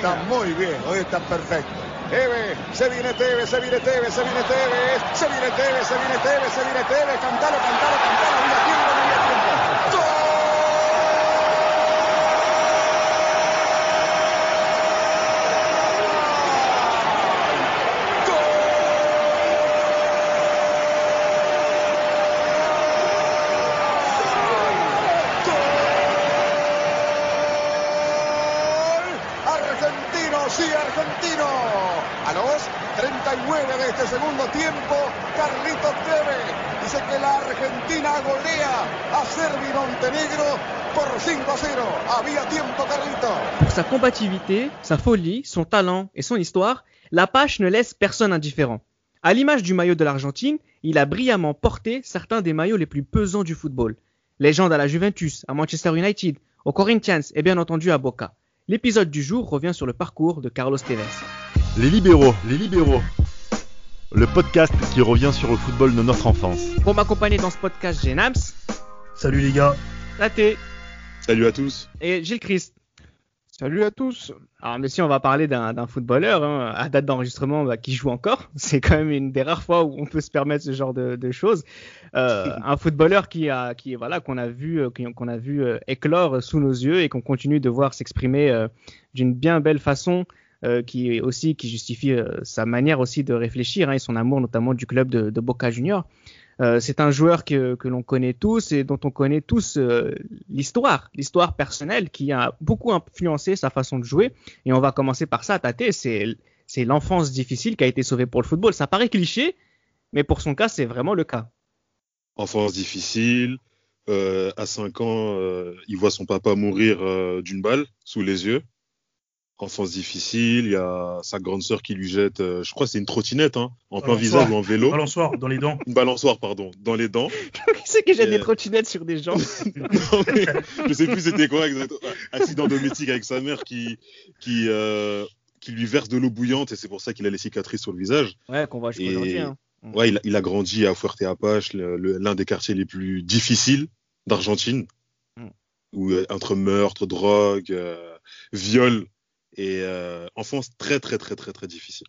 está muy bien, hoy está perfecto. Eve, se viene Tevez, se viene Tevez, se viene Tevez, se viene Tevez, se viene Tevez, se viene Tevez, cantalo, cantalo, cantalo, mira combativité, sa folie, son talent et son histoire, l'Apache ne laisse personne indifférent. À l'image du maillot de l'Argentine, il a brillamment porté certains des maillots les plus pesants du football. Légende à la Juventus, à Manchester United, aux Corinthians et bien entendu à Boca. L'épisode du jour revient sur le parcours de Carlos Tevez. Les libéraux, les libéraux. Le podcast qui revient sur le football de notre enfance. Pour m'accompagner dans ce podcast, j'ai Nams, Salut les gars. Tate Salut à tous. et Gilles Christ. Salut à tous. Alors, messieurs, on va parler d'un footballeur hein, à date d'enregistrement bah, qui joue encore. C'est quand même une des rares fois où on peut se permettre ce genre de, choses. Euh, un footballeur qui voilà, qu'on a vu, euh, qu'on a vu euh, éclore sous nos yeux et qu'on continue de voir s'exprimer d'une bien belle façon. qui aussi qui justifie sa manière aussi de réfléchir hein, et son amour notamment du club de, de Boca Junior. Euh, c'est un joueur que, l'on connaît tous et dont on connaît tous euh, l'histoire, l'histoire personnelle qui a beaucoup influencé sa façon de jouer. Et on va commencer par ça, Tate, c'est c'est l'enfance difficile qui a été sauvée pour le football. Ça paraît cliché, mais pour son cas, c'est vraiment le cas. Enfance difficile. Euh, à 5 ans, il voit son papa mourir d'une balle sous les yeux. Enfance difficile. Il y a sa grande sœur qui lui jette, euh, je crois que c'est une trottinette, hein, en plein visage ou en vélo. Balançoire dans les dents. Une balançoire, pardon, dans les dents. qui c'est qui jette Euh. des trottinettes sur des gens Non, mais je sais plus c'était quoi exactement. Accident domestique avec sa mère qui, qui, euh, qui lui verse de l'eau bouillante et c'est pour ça qu'il a les cicatrices sur le visage. Ouais, qu'on voit jusqu'à aujourd'hui. Hein. Ouais, il, a- il a grandi à Fuerte Apache, le- le- l'un des quartiers les plus difficiles d'Argentine, Mm. où euh, entre meurtre, drogue, euh, viol et euh, enfance très très très très très difficile.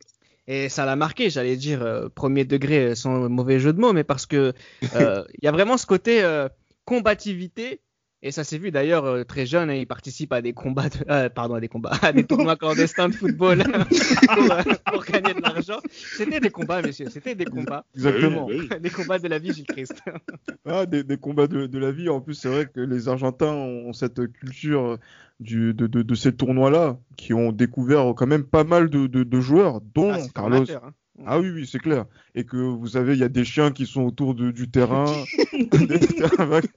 Et ça l'a marqué, j'allais dire euh, premier degré euh, sans mauvais jeu de mots, mais parce que euh, il y a vraiment ce côté euh, combativité. Et ça s'est vu d'ailleurs euh, très jeune, hein, il participe à des combats, de- euh, pardon, à des combats, à des tournois clandestins de football pour, euh, pour gagner de l'argent. C'était des combats, messieurs, c'était des combats, Exactement. Oui, oui. des combats de la vie, Gilles Christ. Ah, des, des combats de, de la vie. En plus, c'est vrai que les Argentins ont cette culture du, de, de, de ces tournois-là, qui ont découvert quand même pas mal de, de, de joueurs, dont Ah, Carlos. hein. Ah oui, oui, c'est clair. Et que vous savez, il y a des chiens qui sont autour de- du terrain.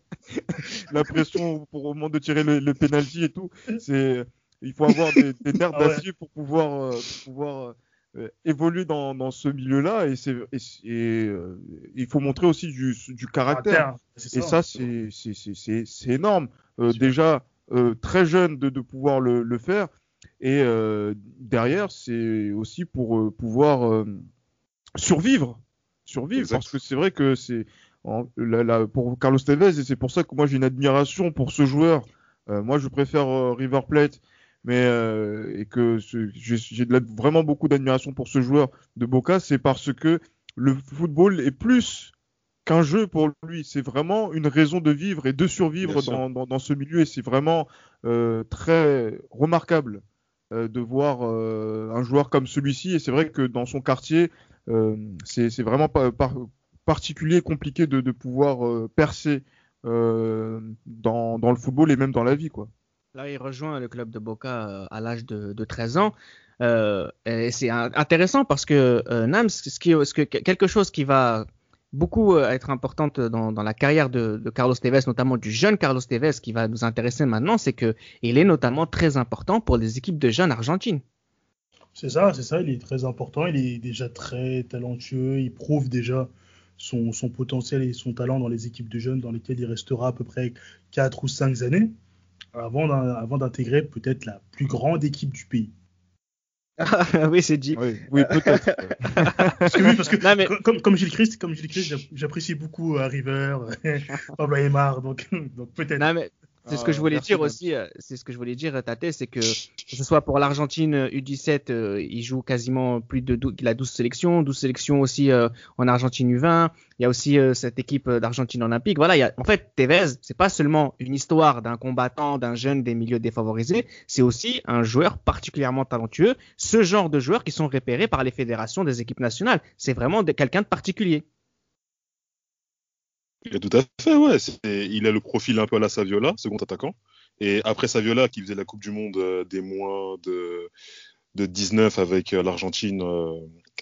La pression pour au moment de tirer le, le penalty et tout. C'est, il faut avoir des, des nerfs Ah ouais. d'acier pour pouvoir, euh, pour pouvoir euh, évoluer dans, dans ce milieu-là. Et, c'est, et, c'est- et, euh, il faut montrer aussi du, du caractère. C'est Et ça. c'est c'est- c'est- c'est- c'est énorme. Euh, déjà, très jeune de, de pouvoir le, le faire. Et euh, derrière, c'est aussi pour euh, pouvoir euh, survivre. Survivre. Exact. Parce que c'est vrai que c'est la- la- pour Carlos Tevez, et c'est pour ça que moi j'ai une admiration pour ce joueur. Euh, moi, je préfère euh, River Plate. Mais euh, et que j'ai vraiment beaucoup d'admiration pour ce joueur de Boca, c'est parce que le football est plus qu'un jeu pour lui. C'est vraiment une raison de vivre et de survivre dans, dans, dans ce milieu. Et c'est vraiment euh, très remarquable euh, de voir euh, un joueur comme celui-ci. Et c'est vrai que dans son quartier, c'est vraiment pas, par- particulier, compliqué de, de pouvoir percer dans, dans le football et même dans la vie. quoi. Là, il rejoint le club de Boca à l'âge de, de 13 ans. Euh, et c'est intéressant parce que euh, Nams, ce qui, ce que, quelque chose qui va beaucoup euh, être importante dans, la carrière de, Carlos Tevez, notamment du jeune Carlos Tevez, qui va nous intéresser maintenant, c'est que il est notamment très important pour les équipes de jeunes argentines. C'est ça, c'est ça. Il est très important. Il est déjà très talentueux. Il prouve déjà son, son potentiel et son talent dans les équipes de jeunes dans lesquelles il restera à peu près 4 ou 5 années avant d'intégrer peut-être la plus grande équipe du pays. oui, c'est dit. Oui, oui peut-être. Parce que, oui, parce que Non, mais- comme- comme, comme Gilles Christ, comme Gilles Christ, j'app- j'apprécie beaucoup euh, River, Pablo Aymar, donc, donc peut-être. Non, mais C'est ce que je voulais dire aussi. euh, C'est ce que je voulais dire, Tate, c'est que que ce soit pour l'Argentine euh, U17, euh, il joue quasiment plus de 12, il a 12 sélections, 12 sélections aussi euh, en Argentine U20. Il y a aussi euh, cette équipe euh, d'Argentine olympique. Voilà, il y a, en fait, Tevez, c'est pas seulement une histoire d'un combattant, d'un jeune des milieux défavorisés, c'est aussi un joueur particulièrement talentueux. Ce genre de joueurs qui sont repérés par les fédérations des équipes nationales. C'est vraiment quelqu'un de particulier. Et Tout à fait, ouais. Il a le profil un peu à la Saviola, second attaquant. Et après Saviola, qui faisait la Coupe du Monde euh, des moins de, de 19 avec euh, l'Argentine euh,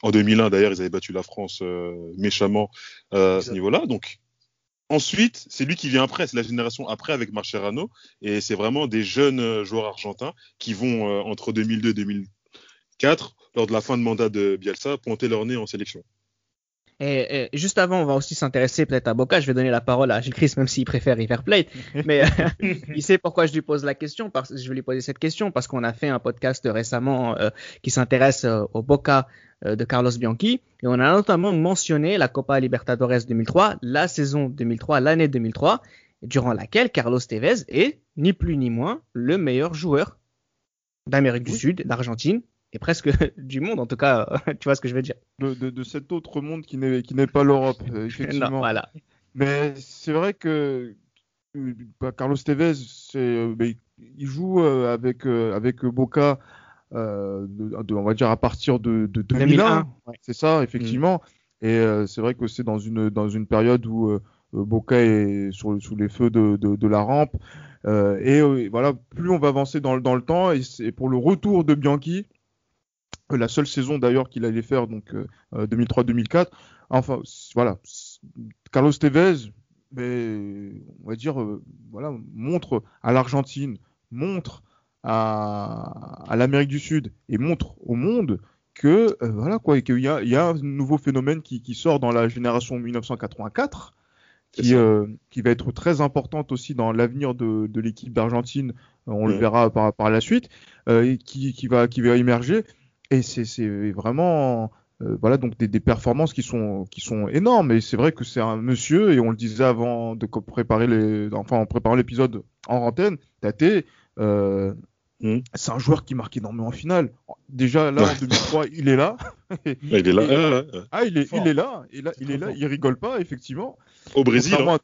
en 2001, d'ailleurs, ils avaient battu la France méchamment à ce niveau-là. Donc, ensuite, c'est lui qui vient après, c'est la génération après avec Marcherano. Et c'est vraiment des jeunes joueurs argentins qui vont, entre 2002 et 2004, lors de la fin de mandat de Bielsa, pointer leur nez en sélection. Et, et juste avant, on va aussi s'intéresser peut-être à Boca. Je vais donner la parole à Gilles Chris, même s'il préfère River Plate. Mais euh, il sait pourquoi je lui pose la question. Parce, je vais lui poser cette question parce qu'on a fait un podcast récemment euh, qui s'intéresse euh, au Boca euh, de Carlos Bianchi. Et on a notamment mentionné la Copa Libertadores 2003, la saison 2003, l'année 2003, durant laquelle Carlos Tevez est ni plus ni moins le meilleur joueur d'Amérique du. Sud, d'Argentine et presque du monde. En tout cas, tu vois ce que je veux dire. De, de, de cet autre monde qui n'est qui n'est pas l'Europe, euh, effectivement. Non, voilà. Mais c'est vrai que euh, bah, Carlos Tevez, c'est, euh, il joue euh, avec euh, avec Boca, euh, de, on va dire à partir de, de 2001. 2001, ouais. C'est ça, effectivement. Et euh, c'est vrai que c'est dans une dans une période où euh, Boca est sur, sous les feux de, la rampe. Euh, et euh, voilà, plus on va avancer dans, le- dans le temps, et pour le retour de Bianchi, euh, la seule saison d'ailleurs qu'il allait faire, donc euh, euh, 2003-2004. Enfin, voilà, Carlos Tevez, mais, on va dire, euh, voilà, montre à l'Argentine, montre à, à l'Amérique du Sud et montre au monde que euh, voilà quoi, et qu'il y y a un nouveau phénomène qui, qui sort dans la génération 1984 C'est qui, euh, qui va être très importante aussi dans l'avenir de, de l'équipe d'Argentine. Euh, On le Ouais. verra par, par la suite, euh, et qui, qui va qui va émerger. Et c'est vraiment euh, voilà donc des, des performances qui sont qui sont énormes. Et c'est vrai que c'est un monsieur et on le disait avant de préparer les enfin en préparant l'épisode en antenne, Tate. Euh, Mhm. C'est un joueur qui marque énormément en finale. Déjà là en Ouais. 2003, il est là. Il est là. Et-. Ah, il est, Fort. il est là. Il, est là. fort. Il rigole pas, effectivement. Au Brésil, Contrairement hein.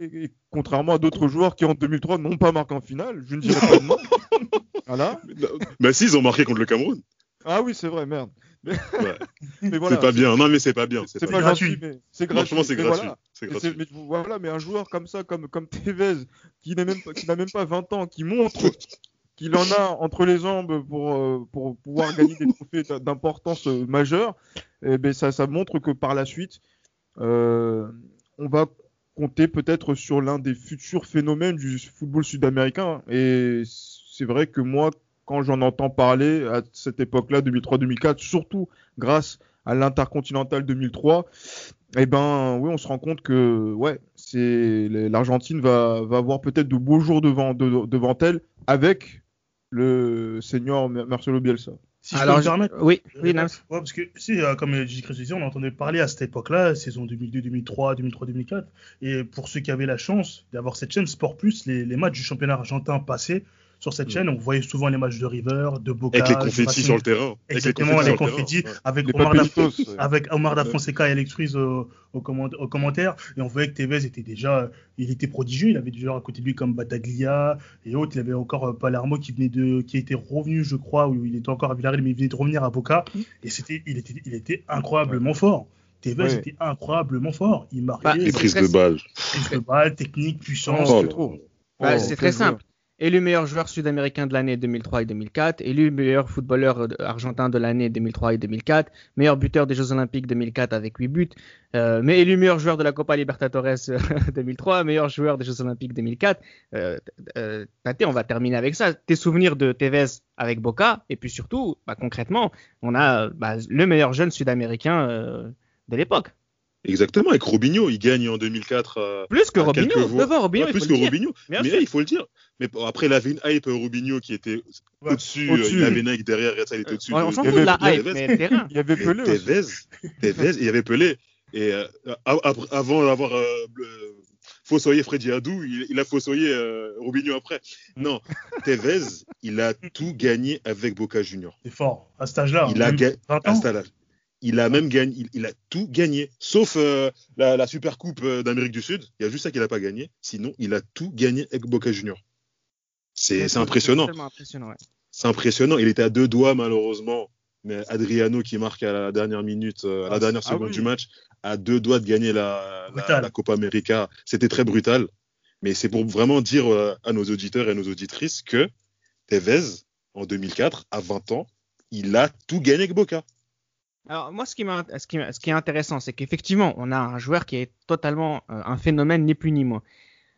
à, et- et contrairement à d'autres joueurs qui en 2003 n'ont pas marqué en finale, je ne dirais pas de nom. voilà. Bah si, ils ont marqué contre le Cameroun. Ah oui, c'est vrai, merde. Ouais. Mais voilà. c'est pas bien. Non, mais c'est pas bien. C'est pas, mais c'est gratuit. Franchement, c'est gratuit. voilà. Gratuit. mais voilà, mais un joueur comme ça, comme, comme Tevez, qui n'a même, pas- qui n'a même pas 20 ans, qui montre qu'il en a entre les jambes pour, euh, pour pouvoir gagner des trophées d'importance euh, majeure, eh ben ça, ça montre que par la suite, euh, on va compter peut-être sur l'un des futurs phénomènes du football sud-américain. Et c'est vrai que moi, quand j'en entends parler à cette époque-là, 2003-2004, surtout grâce à l'Intercontinental 2003, eh ben oui, on se rend compte que ouais, c'est l'Argentine va, va avoir peut-être de beaux jours devant, de- devant elle avec le senior Marcelo Bielsa. Si je Alors, peux me oui, Euh, oui. Ouais, parce que si, euh, comme J. Chris disait, on entendait parler à cette époque-là, saison 2002, 2003, 2003, 2004. Et pour ceux qui avaient la chance d'avoir cette chaîne Sport Plus, les, les matchs du championnat argentin passaient sur cette Mm. chaîne. On voyait souvent les matchs de River, de Boca. Avec les confettis sur le terrain. Avec Exactement, les confettis, terrain, ouais. avec Les Omar, Papelitos. avec Omar Da. Fonseca et Alex Ruiz au, au, comment- au commentaire. Et on voyait que Tevez était déjà, il était prodigieux. Il avait déjà à côté de lui comme Bataglia et autres. Il avait encore euh, Palermo qui venait de, qui était revenu, je crois, où il était encore à Villarreal, mais il venait de revenir à Boca. Et c'était, il était, il était incroyablement fort. Tevez Ouais. était incroyablement fort. Il marquait Bah, Les prises de balles. prise de balle, technique, puissance. Oh c'est. Bah, Oh, c'est très simple. Élu meilleur joueur sud-américain de l'année 2003 et 2004, élu meilleur footballeur euh, argentin de l'année 2003 et 2004, meilleur buteur des Jeux Olympiques 2004 avec 8 buts, euh, mais élu meilleur joueur de la Copa Libertadores euh, 2003, meilleur joueur des Jeux Olympiques 2004. Euh, euh, Tate, on va terminer avec ça. Tes souvenirs de Tevez avec Boca, et puis surtout, bah, concrètement, on a bah, le meilleur jeune sud-américain euh, de l'époque. Exactement, avec Robinho, il gagne en 2004. euh, Plus que Robinho, Robinho, ouais, il plus faut que le dire. Robinho. Bien mais sûr. il faut le dire. Mais après, il avait une hype euh, Robinho qui était Ouais. au-dessus. Euh, il avait Nike derrière, ça, il était au-dessus. On de- s'en il y fout de la avait- hype, Tevez. mais. Il y avait Pelé. Tevez, Tevez, il y avait Pelé. Et euh, avant d'avoir euh, fossoyer Freddy Adou, il, il a fossoyé euh, Robinho après. Non, Tevez, il a tout gagné avec Boca Junior. C'est fort. À cet âge-là. Il a même ga- 20 à ans. cet âge. Il a même gagné, il, il a tout gagné, sauf euh, la, la Super Coupe euh, d'Amérique du Sud. Il y a juste ça qu'il a pas gagné. Sinon, il a tout gagné avec Boca Junior. C'est c'est impressionnant. tellement impressionnant, ouais. C'est impressionnant. Il était à deux doigts, malheureusement. Mais Adriano, qui marque à la dernière minute, euh, à la Ah, dernière ah seconde oui. du match, à deux doigts de gagner la, la, Copa América. C'était très brutal. Mais c'est pour vraiment dire à nos auditeurs et à nos auditrices que Tevez, en 2004, à 20 ans, il a tout gagné avec Boca. Alors moi, ce qui, m'a- ce qui, ce qui est intéressant, c'est qu'effectivement, on a un joueur qui est totalement euh, un phénomène, ni plus ni moins.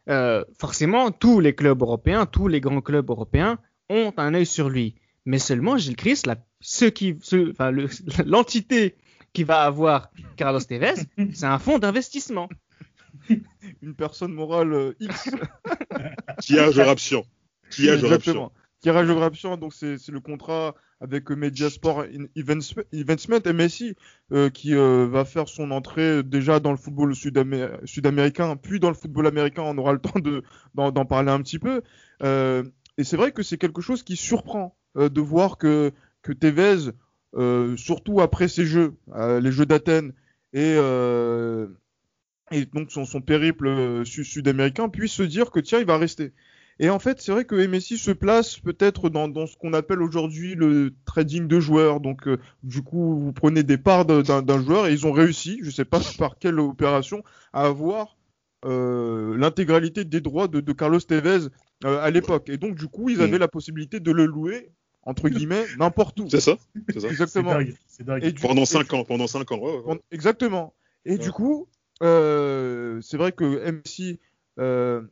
Euh, forcément, tous les clubs européens, tous les grands clubs européens ont un œil sur lui. Mais seulement, Gilles Christ, la, ceux qui, ceux- enfin, le- l'entité qui va avoir Carlos Tevez, c'est un fonds d'investissement. Une personne morale euh, X. Au raption. Exactement. Tirage au raption, donc c'est c'est le contrat avec Mediasport Eventsment, MSI, euh, qui euh, va faire son entrée déjà dans le football sud-amé- sud-américain, puis dans le football américain. On aura le temps de- d'en parler un petit peu. Euh, et c'est vrai que c'est quelque chose qui surprend de voir que, Tevez, surtout après ces jeux, les Jeux d'Athènes et, donc son, périple su- sud-américain, puisse se dire que tiens, il va rester. Et en fait, c'est vrai que MSI se place peut-être dans, dans ce qu'on appelle aujourd'hui le trading de joueurs. Donc, euh, du coup, vous prenez des parts d'un d'un joueur et ils ont réussi, je sais pas par quelle opération, à avoir euh, l'intégralité des droits de, de Carlos Tevez euh, à l'époque. Et donc, du coup, ils avaient Mm. la possibilité de le louer, entre guillemets, n'importe où. C'est ça, c'est ça. C'est Exactement. dingue. C'est dingue. Et du- Pendant et 5 ans, pendant 5 ans. ouais, ouais, Exactement. Et Ouais. du coup, euh, c'est vrai que MC euh,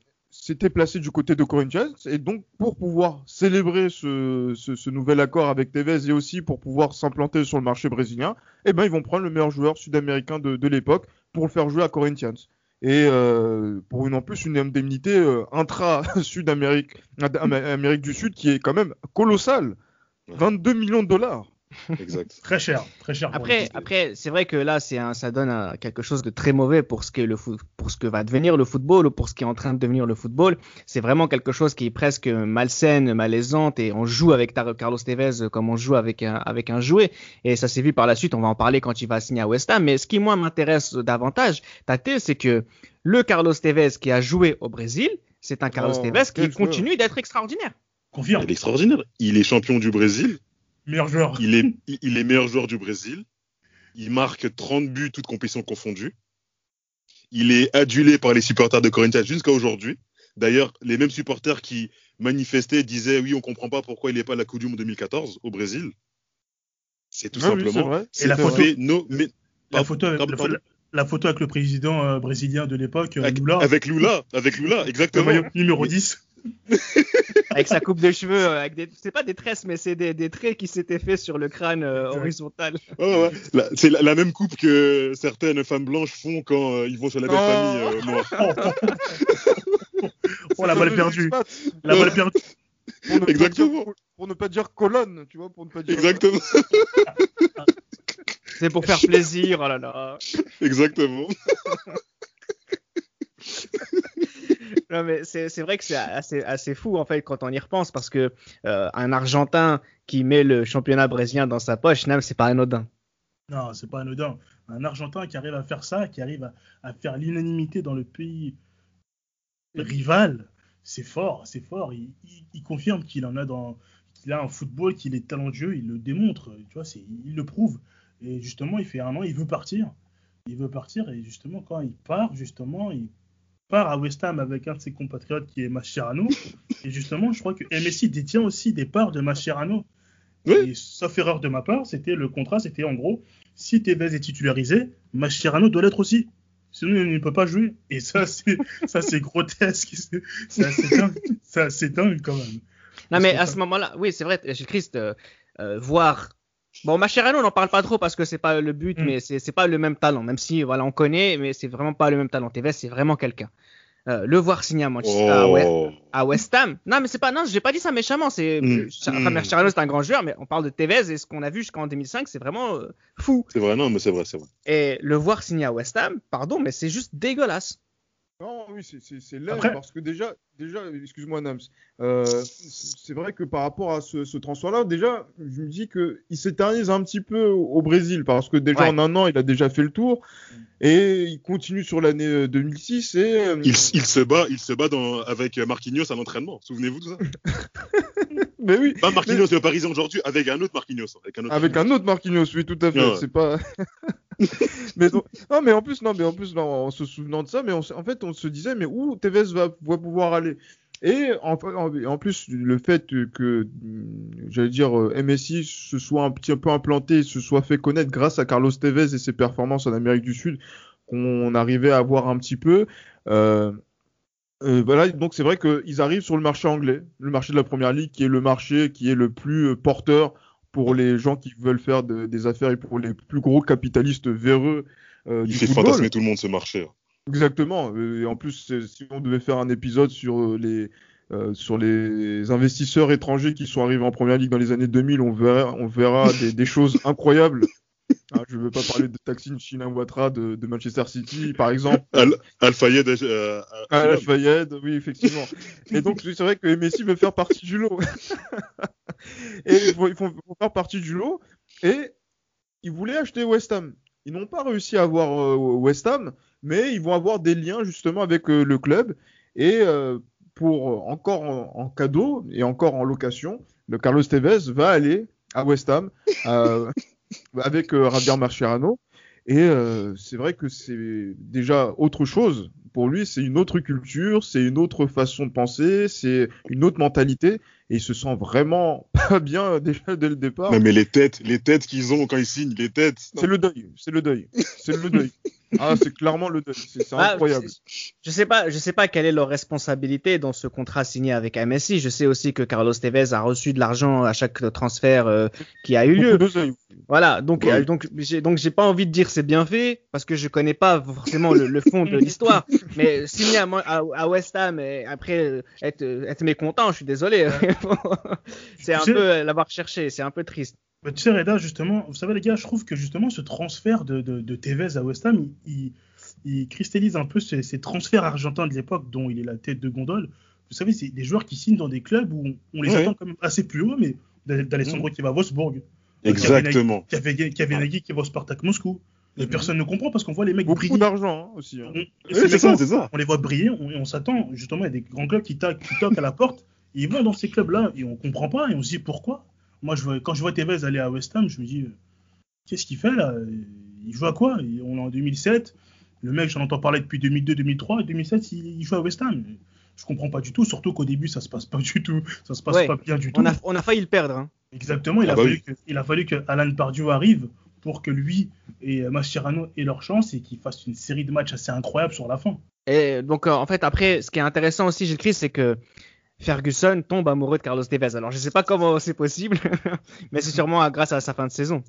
s'était placé du côté de Corinthians et donc pour pouvoir célébrer ce, ce- ce nouvel accord avec Tevez et aussi pour pouvoir s'implanter sur le marché brésilien, eh ben ils vont prendre le meilleur joueur sud-américain de, de l'époque pour le faire jouer à Corinthians. Et euh, pour une en plus une indemnité euh, intra-Sud-Amérique Am- Amérique du Sud qui est quand même colossale, Ouais. 22 millions de dollars. Exact. Très cher. Très cher. Après, après, c'est vrai que là, c'est un, ça donne un- quelque chose de très mauvais pour ce que le foot, pour ce que va devenir le football ou pour ce qui est en train de devenir le football. C'est vraiment quelque chose qui est presque malsaine, malaisante et on joue avec Carlos Tevez comme on joue avec un, avec un jouet. Et ça s'est vu par la suite. On va en parler quand il va signer à West Ham. Mais ce qui moi m'intéresse davantage, Tate, c'est que le Carlos Tevez qui a joué au Brésil, c'est un Carlos Oh, Tevez qui continue d'être extraordinaire. Confirme. Il est extraordinaire. Il est champion du Brésil. Meilleur joueur. Il est, il- est meilleur joueur du Brésil. Il marque 30 buts, toutes compétitions confondues. Il est adulé par les supporters de Corinthians jusqu'à aujourd'hui. D'ailleurs, les mêmes supporters qui manifestaient disaient oui, on comprend pas pourquoi il n'est pas à la Coupe du Monde 2014 au Brésil. C'est tout Ah oui, c'est simplement. c'est la photo- no- mais- La photo, avec, pardon, la, pardon. la photo avec le président euh, brésilien de l'époque, euh, avec, Lula, avec Lula, avec Lula, le exactement. maillot numéro 10. avec sa coupe de cheveux, euh, avec des, c'est pas des tresses, mais c'est des, des traits qui s'étaient faits sur le crâne euh, horizontal. Ouais, ouais, ouais. La- C'est la, la même coupe que certaines femmes blanches font quand euh, ils vont sur la belle Oh. famille euh, noire. Oh, la balle perdue. La balle perdue. Pour ne pas Exactement. dire- pour ne pas dire colonne, tu vois, pour ne pas dire. Exactement, C'est pour faire plaisir, oh là là. exactement. Non, mais c'est vrai que c'est assez, assez fou en fait quand on y repense parce que euh, un Argentin qui met le championnat brésilien dans sa poche, c'est pas anodin. Non, c'est pas anodin. Un Argentin qui arrive à faire ça, qui arrive à, faire l'unanimité dans le pays rival, c'est fort, c'est fort. Il, confirme qu'il en a dans, qu'il a un football, qu'il est talentueux, il le démontre, tu vois, il le prouve. Et justement, il fait un an, il veut partir. Il veut partir et justement, quand il part, justement, il part à West Ham avec un de ses compatriotes qui est Mascherano. et justement, je crois que MSI détient aussi des parts de Mascherano. Oui. Et sauf erreur de ma part, c'était le contrat, c'était en gros, si Tevez est titularisé, Mascherano doit l'être aussi. Sinon, il ne peut pas jouer. Et ça, c'est, ça, c'est grotesque. C'est, assez dingue. C'est dingue, quand même. Non, mais à ça- ce moment-là, oui, c'est vrai, Gilles Christ, euh, euh, voir. Bon, Mascherano, on n'en parle pas trop parce que c'est pas le but, Mm. mais c'est pas le même talent. Même si, voilà, on connaît, mais c'est vraiment pas le même talent. Tevez, c'est vraiment quelqu'un. Euh, le voir signer à Manchester, à West- Oh. à West Ham. Non, mais c'est pas, non, j'ai pas dit ça méchamment. C'est, Mm. enfin, Mm. Mascherano, c'est un grand joueur, mais on parle de Tevez et ce qu'on a vu jusqu'en 2005, c'est vraiment euh, fou. C'est vrai, non, mais c'est vrai, c'est vrai. Et le voir signer à West Ham, pardon, mais c'est juste dégueulasse. Non, oui, c'est- laid Après- parce que déjà, déjà, excuse-moi Nams, euh, c'est vrai que par rapport à ce, ce transfert-là, déjà, je me dis que il s'éternise un petit peu au, au Brésil parce que déjà Ouais. en un an, il a déjà fait le tour et il continue sur l'année euh, 2006 et euh, Il, il se bat, il se bat dans, avec Marquinhos à l'entraînement. Souvenez-vous de ça mais oui, Pas Marquinhos le Parisien aujourd'hui, avec un autre Marquinhos. Avec un autre, avec un autre Marquinhos, oui, tout à fait. Ouais. C'est pas. mais non, mais en plus, non, mais en plus, en se souvenant de ça, mais on en fait, on se disait, mais où Tevez va, pouvoir aller? Et en, plus, le fait que, hum, j'allais dire, euh, MSI se soit un petit peu implanté, se soit fait connaître grâce à Carlos Tevez et ses performances en Amérique du Sud, qu'on arrivait à voir un petit peu. Euh, euh, voilà, donc c'est vrai qu'ils arrivent sur le marché anglais, le marché de la première ligue, qui est le marché qui est le plus porteur pour les gens qui veulent faire de- des affaires et pour les plus gros capitalistes véreux euh, Il du fait football. fantasmer tout le monde ce marché. hein. Exactement. Euh, Et en plus, c'est- si on devait faire un épisode sur euh, les euh, sur les investisseurs étrangers qui sont arrivés en première ligue dans les années 2000, on verra, on verra des, des choses incroyables. Hein, je ne veux pas parler de Taksin Shinawatra de, de Manchester City, par exemple. Al Al-Fayed, euh, Ah, euh, la Fayed, oui, effectivement. Et donc, c'est vrai que Messi veut faire partie du lot. et ils vont, ils font, vont faire partie du lot. Et ils voulaient acheter West Ham. Ils n'ont pas réussi à avoir euh, West Ham, mais ils vont avoir des liens justement avec euh, le club. Et pour encore en, en cadeau et encore en location, le Carlos Tevez va aller à West Ham euh, avec euh, Javier Mascherano. Et euh, c'est vrai que c'est déjà autre chose. Pour lui, c'est une autre culture, c'est une autre façon de penser, c'est une autre mentalité. Et il se sent vraiment pas bien euh, déjà dès le départ. Non, mais les têtes, les têtes qu'ils ont quand ils signent, les têtes. C'est le deuil, c'est le deuil, c'est le deuil. Ah, c'est clairement le c'est c'est Ah, incroyable. c'est- Je sais pas, je sais pas quelle est leur responsabilité dans ce contrat signé avec MSI. Je sais aussi que Carlos Tevez a reçu de l'argent à chaque transfert euh, qui a eu lieu. Voilà, donc Ouais. euh, donc j'ai donc j'ai pas envie de dire c'est bien fait parce que je connais pas forcément le, le fond de l'histoire. Mais signer à, Mo- à, à West Ham et après être être mécontent, je suis désolé. c'est un peu l'avoir cherché, c'est un peu triste. Bah, tu sais, Reda, justement, vous savez, les gars, je trouve que justement, ce transfert de, de, de Tevez à West Ham, il, il- il cristallise un peu ces, ces transferts argentins de l'époque dont il est la tête de gondole. Vous savez, c'est des joueurs qui signent dans des clubs où on, on les Ouais. attend quand même assez plus haut, mais d'Al- d'Alessandro qui va à Wolfsburg, Exactement. Kavenaghi Kavenaghi qui va au Spartak Moscou. Et Mhm. personne ne comprend parce qu'on voit les mecs Beaucoup briller. d'argent hein, aussi. hein. On- Oui, ça, mecs-là, c'est ça. on les voit briller, on, et on s'attend justement à des grands clubs qui, toquent- qui toquent à la porte, et ils vont dans ces clubs-là et on comprend pas et on se dit pourquoi? Moi, je vois, quand je vois Tevez aller à West Ham, je me dis euh, qu'est-ce qu'il fait là? Il joue à quoi? On est en 2007, le mec, j'en entends parler depuis 2002, 2003, et 2007, il, joue à West Ham. Je comprends pas du tout, surtout qu'au début, ça se passe pas du tout, ça se passe Ouais. pas bien du tout. On a on a failli le perdre. Hein. Exactement, il, Ah a bah fallu oui. que, il a fallu que Alan Pardew arrive pour que lui et euh, Mascherano aient leur chance et qu'ils fassent une série de matchs assez incroyable sur la fin. Et donc, euh, en fait, après, ce qui est intéressant aussi, Gilles Christ, c'est que Ferguson tombe amoureux de Carlos Tevez. Alors, je sais pas comment c'est possible, mais c'est sûrement grâce à sa fin de saison.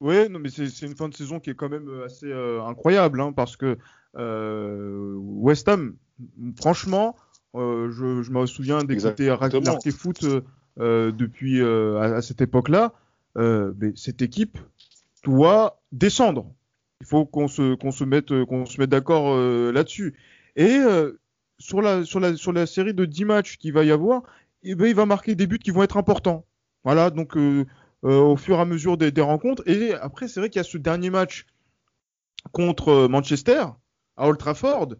Ouais, non, mais c'est une fin de saison qui est quand même euh, assez euh, incroyable, hein, parce que euh, West Ham, franchement, euh, je, je me souviens d'écouter. Marqué Foot depuis euh, à, à cette époque-là, euh, mais cette équipe doit descendre. Il faut qu'on se qu'on se mette qu'on se mette d'accord euh, là-dessus. Et euh, sur la sur la sur la série de 10 matchs qu'il va y avoir, eh ben, il va marquer des buts qui vont être importants. Voilà, donc euh, euh, au fur et à mesure des, rencontres. Et après, c'est vrai qu'il y a ce dernier match contre euh, Manchester à Old Trafford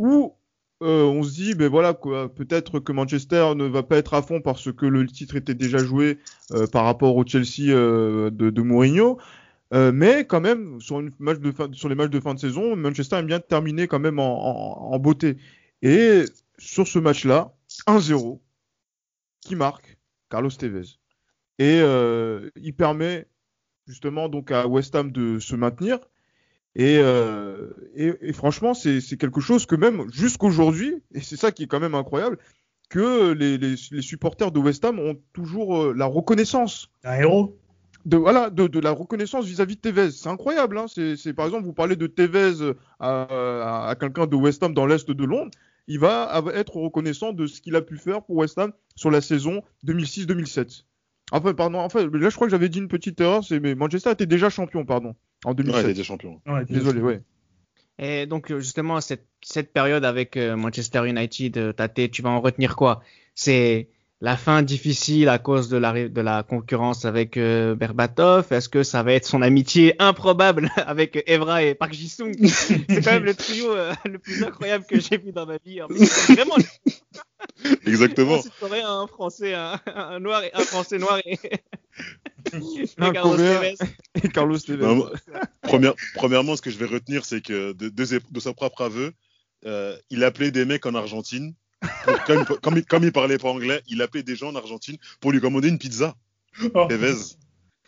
où on se dit, ben voilà, peut-être que Manchester ne va pas être à fond parce que le titre était déjà joué par rapport au Chelsea de, Mourinho. Mais quand même, sur, une match de fin, sur les matchs de fin de saison, Manchester aime bien terminer quand même en beauté. Et sur ce match-là, 1-0, qui marque Carlos Tevez. Et euh, il permet justement donc à West Ham de se maintenir. Et, euh, et, et franchement, c'est quelque chose que même jusqu'aujourd'hui, et c'est ça qui est quand même incroyable, que les, les, les supporters de West Ham ont toujours euh, la reconnaissance Un héros. de voilà de, de la reconnaissance vis-à-vis de Tevez. C'est incroyable. Hein c'est c'est- par exemple vous parlez de Tevez à, à, à quelqu'un de West Ham dans l'est de Londres, il va être reconnaissant de ce qu'il a pu faire pour West Ham sur la saison 2006-2007. Enfin pardon, enfin là je crois que j'avais dit une petite erreur, c'est mais Manchester était déjà champion pardon en Ouais, 2007. il est déjà champion. Ouais, Désolé, ouais. Et donc euh, justement cette, cette période avec euh, Manchester United, euh, Tate, tu vas en retenir quoi? C'est la fin difficile à cause de la, de la concurrence avec euh, Berbatov Est-ce que ça va être son amitié improbable avec Evra et Park Ji-sung? C'est quand même le trio euh, le plus incroyable que j'ai vu dans ma vie. En fait, c'est vraiment Exactement. T'aurais un français, un, un noir et un français noir et, et Un Carlos. Tevez. Et Carlos Tevez. Non, moi, première- premièrement, ce que je vais retenir, c'est que de, de son propre aveu, euh, il appelait des mecs en Argentine. Comme, il- comme il, comme il parlait pas anglais, il appelait des gens en Argentine pour lui commander une pizza. Oh.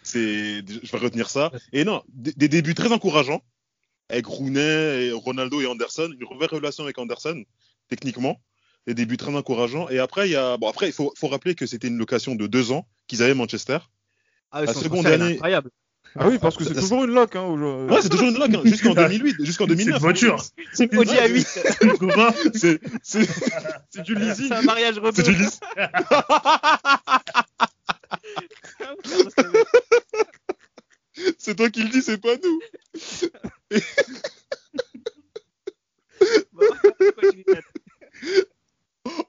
C'est, je vais retenir ça. Et non, des, des débuts très encourageants avec Rooney, et Ronaldo et Anderson. Une vraie relation avec Anderson, techniquement. Des débuts très encourageants. Et après, il y a, bon, après, il faut, faut rappeler que c'était une location de deux ans qu'ils avaient à Manchester. Ah, oui, La son seconde année- incroyable. Ah oui, parce que c'est toujours une lock. Hein, aujourd'hui. Ouais, c'est toujours une loc, hein, jusqu'en 2008, jusqu'en C'est 2009. une voiture. C'est une Audi A8. Tu comprends C'est, c'est, C'est du leasing. C'est un mariage rebeu. c'est du Tevez. c'est toi qui le dis, c'est pas nous. Continue, Tate.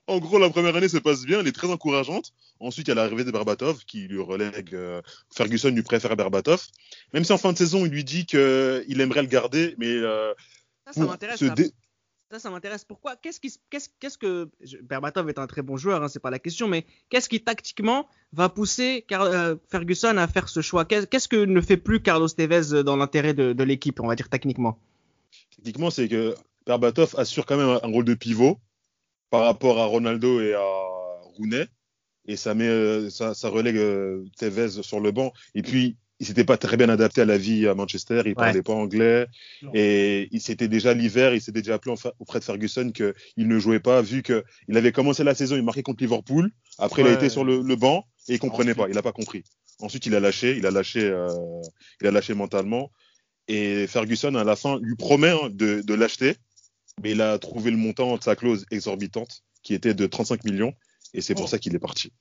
En gros, la première année se passe bien, elle est très encourageante. Ensuite, il y a l'arrivée de Berbatov qui lui relègue. euh, Ferguson lui préfère Berbatov. Même si en fin de saison, il lui dit qu'il aimerait le garder, mais euh, Ça, ça m'intéresse. se ça. dé- Ça, ça m'intéresse. Pourquoi? Qu'est-ce qui, qu'est-ce, qu'est-ce que Berbatov est un très bon joueur, hein, c'est pas la question, mais qu'est-ce qui tactiquement va pousser Car- euh, Ferguson à faire ce choix? Qu'est- Qu'est-ce que ne fait plus Carlos Tevez dans l'intérêt de, de l'équipe, on va dire techniquement? Techniquement, c'est que Berbatov assure quand même un, un rôle de pivot par rapport à Ronaldo et à Rooney. Et ça, met, euh, ça, ça relègue euh, Tevez sur le banc. Et puis, il s'était pas très bien adapté à la vie à Manchester. Il parlait pas anglais. Et il s'était déjà l'hiver, il s'était déjà appelé auprès de Ferguson qu'il ne jouait pas, vu qu'il avait commencé la saison, il marquait contre Liverpool. Après, il a Ouais. été sur le, le banc et il comprenait Ensuite. pas. Il n'a pas compris. Ensuite, il a lâché, il a lâché, euh, il a lâché mentalement. Et Ferguson, à la fin, lui promet hein, de, de l'acheter, mais il a trouvé le montant de sa clause exorbitante, qui était de 35 millions, et c'est pour Oh. ça qu'il est parti.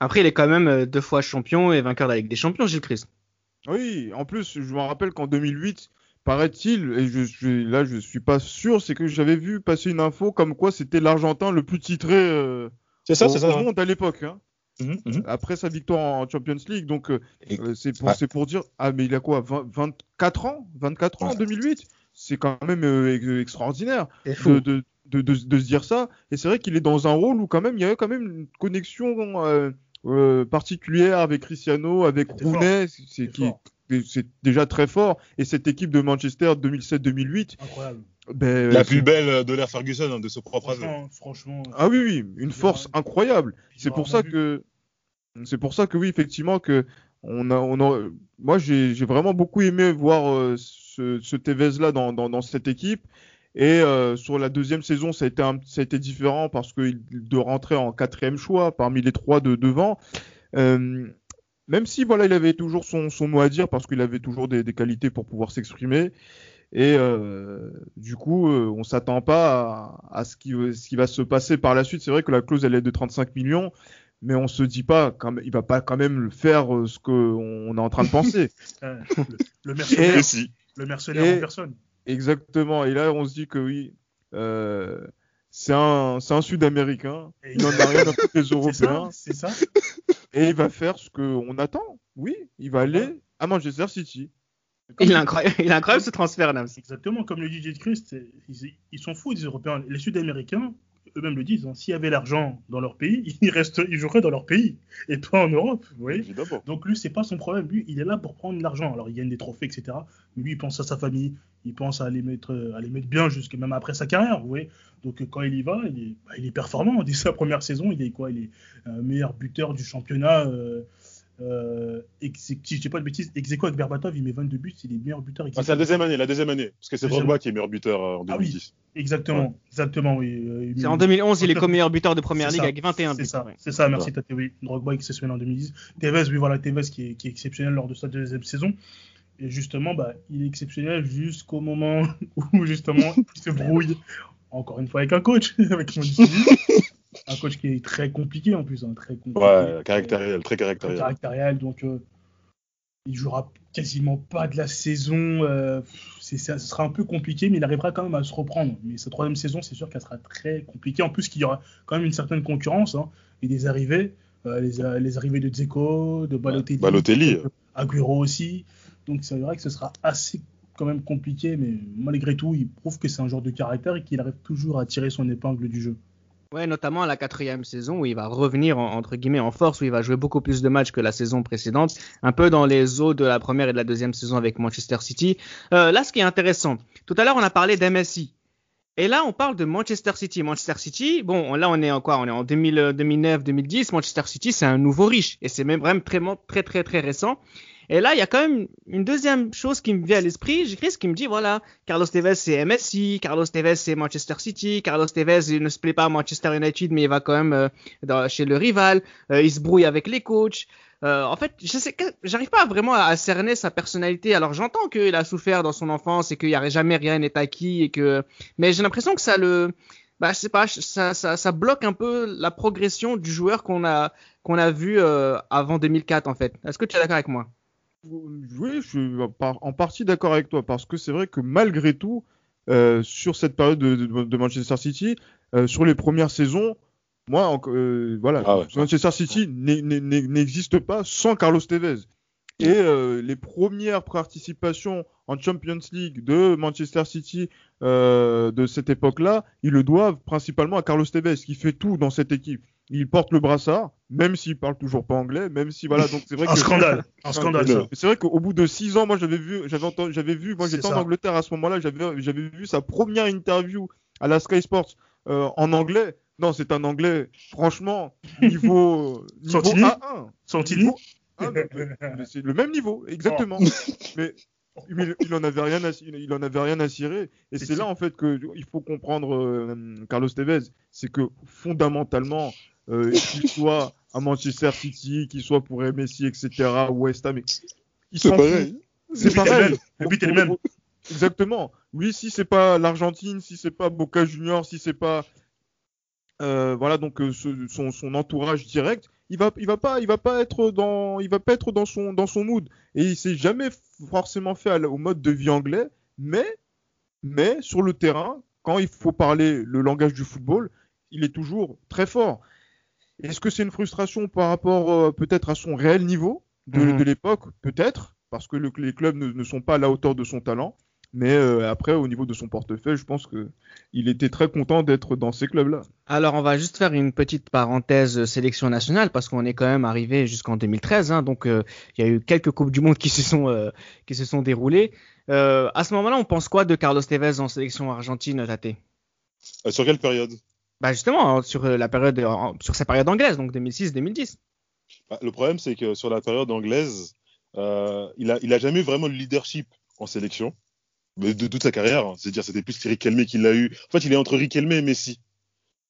Après, il est quand même euh, deux fois champion et vainqueur de la Ligue des Champions, Gilles Christ. Oui, en plus, je me rappelle qu'en 2008, paraît-il, et je, je, là je suis pas sûr, c'est que j'avais vu passer une info comme quoi c'était l'Argentin le plus titré euh, C'est au, au monde à l'époque, hein, Mhm, mhm. après sa victoire en Champions League. Donc euh, euh, c'est pour, Ouais. c'est pour dire, ah mais il a quoi, 20 24 ans? 24 ans en Ouais. 2008 C'est quand même euh, ex- extraordinaire de, fou. de, de, de, de se dire ça. Et c'est vrai qu'il est dans un rôle où quand même il y avait quand même une connexion euh, euh, particulière avec Cristiano, avec Rooney, c'est- qui déjà très fort. Et cette équipe de Manchester 2007-2008, Incroyable. ben, La c'est- plus belle de l'ère Ferguson, hein, de ce propre aveu. Franchement, franchement. ah oui, oui, une force incroyable. C'est pour ça vu. que, c'est pour ça que oui, effectivement, que on a, on a, moi j'ai j'ai vraiment beaucoup aimé voir euh, ce, ce Tevez là dans, dans, dans cette équipe. Et euh, sur la deuxième saison, ça a été, un- ça a été différent parce que de rentrer en quatrième choix parmi les trois de devant. Euh, même si voilà, il avait toujours son, son mot à dire parce qu'il avait toujours des, des qualités pour pouvoir s'exprimer. Et euh, du coup, euh, on s'attend pas à, à ce, qui, ce qui va se passer par la suite. C'est vrai que la clause elle est de 35 millions, mais on se dit pas, quand même, il va pas quand même le faire ce qu'on est en train de penser. Le, le mercenaire, Et le mercenaire Et- en personne. Exactement. Et là, on se dit que oui, euh, c'est un, c'est un Sud-Américain. Et Il n'en a rien à foutre des Européens. c'est ça. Et il va faire ce qu'on attend. Oui, il va aller à Manchester City. Il est incroyable, il est incroyable ce transfert, Nams. Exactement, comme le dit Jet Christ, ils, ils sont fous, les Européens. Les Sud-Américains, eux-mêmes le disent, hein, s'il y avait l'argent dans leur pays, ils, restent, ils joueraient dans leur pays et pas en Europe. Vous voyez Évidemment. Donc lui, c'est pas son problème. Lui, il est là pour prendre l'argent. Alors, il gagne des trophées, etc. Mais lui, il pense à sa famille. Il pense à les mettre, à les mettre bien jusqu'à même après sa carrière. Vous voyez Donc, quand il y va, il est, bah, il est performant. Dès sa première saison, il est quoi? Il est euh, meilleur buteur du championnat. Euh, euh, ex- si je dis pas de bêtises, ex aequo avec Berbatov, il met 22 buts. Il est meilleur buteur. Ah, c'est la deuxième année, la deuxième année. Parce que c'est. Drogba qui est meilleur buteur euh, en Ah oui. 2010. Exactement, exactement, oui. Euh, C'est en 2011, il est co-meilleur buteur de première C'est ligue avec 21 C'est buts. ça, ouais. c'est ça, merci Tate, oui. Drogba exceptionnel en 2010. Tevez, oui, voilà, Tevez qui est, qui est exceptionnel lors de sa deuxième saison. Et justement, bah, il est exceptionnel jusqu'au moment où, justement, il se brouille, encore une fois, avec un coach, avec son discipline. Un coach qui est très compliqué en plus, hein, très compliqué. Ouais, caractériel, très Très caractériel. donc, euh, Il jouera quasiment pas de la saison. Euh, ça sera un peu compliqué, mais il arrivera quand même à se reprendre. Mais sa troisième saison, c'est sûr qu'elle sera très compliquée. En plus, qu'il y aura quand même une certaine concurrence hein, et des arrivées. Euh, les, arrivées de Dzeko, de Balotelli, Balotelli. Agüero aussi. Donc c'est vrai que ce sera assez quand même compliqué, mais malgré tout, il prouve que c'est un joueur de caractère et qu'il arrive toujours à tirer son épingle du jeu. Ouais, notamment à la quatrième saison où il va revenir entre guillemets en force, où il va jouer beaucoup plus de matchs que la saison précédente, un peu dans les eaux de la première et de la deuxième saison avec Manchester City. Euh, là, ce qui est intéressant, tout à l'heure on a parlé d'MSI. Et là, on parle de Manchester City. Manchester City, bon, là, on est en quoi? On est en 2009, 2010. Manchester City, c'est un nouveau riche. Et c'est même vraiment très, très, très, très récent. Et là, il y a quand même une deuxième chose qui me vient à l'esprit. J'ai ce qui me dit, voilà, Carlos Tevez, c'est MSI, Carlos Tevez, c'est Manchester City, Carlos Tevez, il ne se plaît pas à Manchester United, mais il va quand même euh, chez le rival, euh, il se brouille avec les coachs. Euh, en fait, je sais, j'arrive pas vraiment à, cerner sa personnalité. Alors j'entends qu'il a souffert dans son enfance et qu'il n'y aurait jamais rien n'est acquis et que, mais j'ai l'impression que ça le, bah je sais pas, ça, ça bloque un peu la progression du joueur qu'on a qu'on a vu avant 2004 en fait. Est-ce que tu es d'accord avec moi? Oui, je suis en partie d'accord avec toi parce que c'est vrai que malgré tout, euh, sur cette période de, Manchester City, euh, sur les premières saisons, moi, euh, voilà, ah Manchester City n'existe pas sans Carlos Tevez. Et les premières participations en Champions League de Manchester City de cette époque-là, ils le doivent principalement à Carlos Tevez, qui fait tout dans cette équipe il porte le brassard, même s'il parle toujours pas anglais, même si voilà. Donc c'est vrai un scandale, un scandale. C'est vrai qu'au bout de six ans, moi j'avais vu, j'avais entendu, j'avais vu, moi j'étais en Angleterre à ce moment-là, j'avais, j'avais vu sa première interview à la Sky Sports euh, en anglais. Non, c'est un anglais, franchement, niveau, niveau A1. Santini C'est le même niveau, exactement. mais il, en avait rien à, il en avait rien à cirer. Et c'est là en fait que il faut comprendre euh, Carlos Tevez, c'est que fondamentalement, euh, qu'il soit à Manchester City, qu'il soit pour Messi, etc., West Ham, c'est pareil. C'est pareil. Le but est le même. Exactement. Oui, si c'est pas l'Argentine, si c'est pas Boca Junior, si c'est pas euh, voilà donc euh, son, son, entourage direct, il va il va pas il va pas être dans il va pas être dans son dans son mood et il s'est jamais forcément fait au mode de vie anglais, mais mais sur le terrain quand il faut parler le langage du football, il est toujours très fort. Est-ce que c'est une frustration par rapport euh, peut-être à son réel niveau de, mhm. l'époque? Peut-être, parce que les clubs ne, sont pas à la hauteur de son talent. Mais euh, après, au niveau de son portefeuille, je pense qu'il était très content d'être dans ces clubs-là. Alors, on va juste faire une petite parenthèse euh, sélection nationale parce qu'on est quand même arrivé jusqu'en 2013. Hein, donc, il y a eu quelques coupes du monde qui se sont qui se sont déroulées. à ce moment-là, on pense quoi de Carlos Tevez en sélection argentine, Tate? Sur quelle période? Bah justement, hein, sur euh, la période, sur sa période anglaise, donc 2006-2010. Bah, le problème, c'est que sur la période anglaise, euh, il, a, il a jamais eu vraiment le leadership en sélection de, de toute sa carrière. Hein. C'est-à-dire, c'était plus Riquelme qui l'a eu. En fait, il est entre Riquelme et Messi.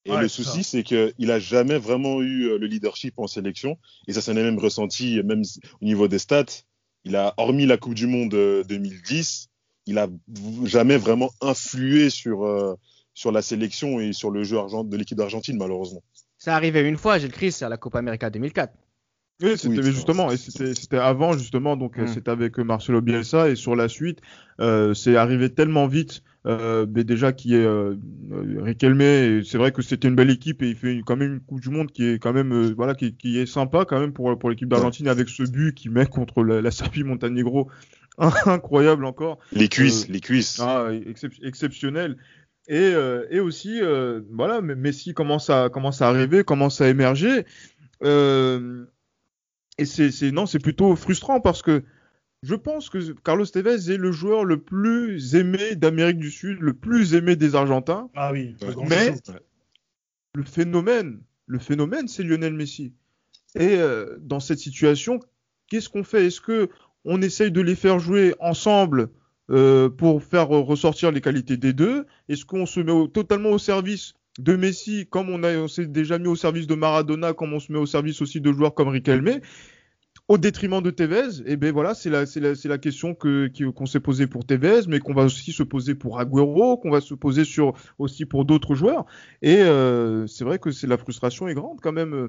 Et le souci, c'est qu'il a jamais vraiment eu euh, le leadership en sélection. Et ça s'en est même ressenti, même au niveau des stats. Il a, hormis la Coupe du Monde 2010, il a jamais vraiment influé sur, sur la sélection et sur le jeu de l'équipe d'Argentine, malheureusement. Ça arrivait une fois, Gilles Christ, à la Copa América 2004. Oui, c'était justement, et c'était avant justement, donc mm. c'était avec Marcelo Bielsa et sur la suite, euh, c'est arrivé tellement vite, euh, mais déjà qui est euh, Riquelme, c'est vrai que c'était une belle équipe et il fait quand même une Coupe du Monde qui est quand même, euh, voilà, qui, qui, est sympa quand même pour pour l'équipe d'Argentine avec ce but qui met contre la, la Serbie Montenegro, incroyable encore. Les cuisses, les cuisses. Ah, exceptionnel. Et, euh, et aussi, euh, voilà, Messi commence à, commence à arriver, commence à émerger. Euh, et c'est, non, c'est plutôt frustrant parce que je pense que Carlos Tevez est le joueur le plus aimé d'Amérique du Sud, le plus aimé des Argentins. Ah oui. Mais le phénomène, le phénomène, c'est Lionel Messi. Et dans cette situation, qu'est-ce qu'on fait? Est-ce que on essaye de les faire jouer ensemble euh, pour faire ressortir les qualités des deux. Est-ce qu'on se met totalement au service de Messi comme on, s'est déjà mis au service de Maradona, comme on se met au service aussi de joueurs comme Riquelme? Au détriment de Tevez, et eh ben voilà, c'est la, c'est la, c'est la question que, qu'on s'est posée pour Tevez, mais qu'on va aussi se poser pour Agüero, qu'on va se poser sur, aussi pour d'autres joueurs. Et euh, c'est vrai que c'est la frustration est grande quand même euh,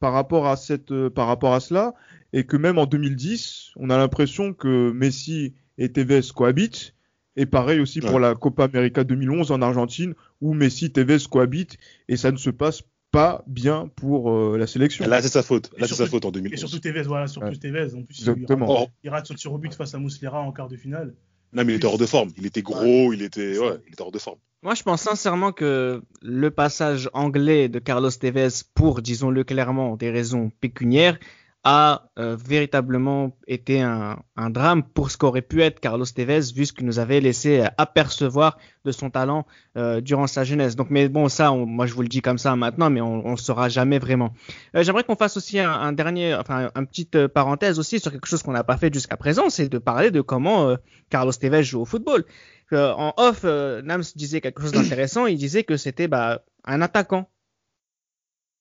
par rapport à cette, par rapport à cela, et que même en 2010, on a l'impression que Messi et Tevez cohabitent. Et pareil aussi pour la Copa América 2011 en Argentine, où Messi et Tevez cohabitent, et ça ne se passe pas bien pour euh, la sélection. Là, c'est sa faute. Et Là, c'est sa faute en Et 2011. surtout Tevez, voilà, surtout Ouais. Tevez. En plus, il- Exactement. Il, rate, il rate son tir au but face à Mouslera en quart de finale. non, mais il était hors de forme. Il était gros, il était, ouais, il était hors de forme. Moi, je pense sincèrement que le passage anglais de Carlos Tevez pour, disons-le clairement, des raisons pécuniaires, a euh, véritablement été un, un drame pour ce qu'aurait pu être Carlos Tevez, vu ce qu'il nous avait laissé euh, apercevoir de son talent euh, durant sa jeunesse. Donc, mais bon, ça, on- moi, je vous le dis comme ça maintenant, mais on, on le saura jamais vraiment. Euh, J'aimerais qu'on fasse aussi un, un dernier, enfin, une petite euh, parenthèse aussi sur quelque chose qu'on n'a pas fait jusqu'à présent, c'est de parler de comment euh, Carlos Tevez joue au football. Euh, en off, euh, Nams disait quelque chose d'intéressant. Il disait que c'était bah, un attaquant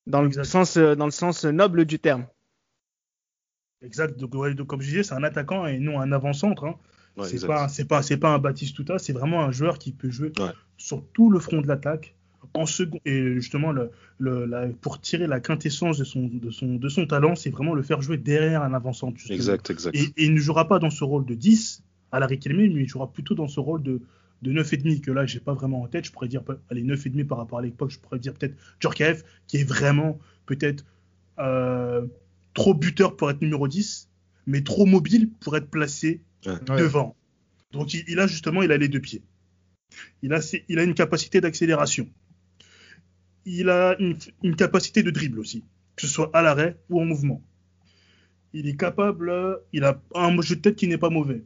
dans le sens dans le sens noble du terme. Exact. Donc, ouais, donc, comme je disais, c'est un attaquant et non un avant-centre. hein. Ouais, c'est pas, c'est pas, c'est pas un Batistuta, c'est vraiment un joueur qui peut jouer Ouais. sur tout le front de l'attaque. En second, et justement, le, le- la- pour tirer la quintessence de son, de son, de son talent, c'est vraiment le faire jouer derrière un avant-centre. Exact, exact. Et, et il ne jouera pas dans ce rôle de 10 à la Riquelme, mais il jouera plutôt dans ce rôle de, de 9,5 que là, j'ai pas vraiment en tête. Je pourrais dire, allez, 9,5 par rapport à l'époque, je pourrais dire peut-être Djorkaeff, qui est vraiment peut-être euh, trop buteur pour être numéro 10, mais trop mobile pour être placé Ouais. devant. Donc il, il a justement, il a les deux pieds. Il a, ses- il a une capacité d'accélération. Il a une, une capacité de dribble aussi, que ce soit à l'arrêt ou en mouvement. Il est capable, il a un jeu de tête qui n'est pas mauvais.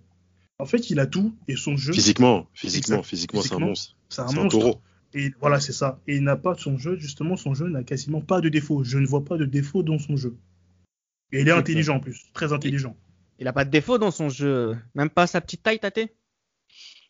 En fait, il a tout et son jeu, Physiquement, physiquement, physiquement, c'est un monstre. c'est un monstre. taureau. Et voilà, c'est ça. Et il n'a pas son jeu, justement, son jeu n'a quasiment pas de défaut. Je ne vois pas de défaut dans son jeu. Et il est intelligent en plus, très intelligent. Il a pas de défaut dans son jeu, même pas sa petite taille tâtée.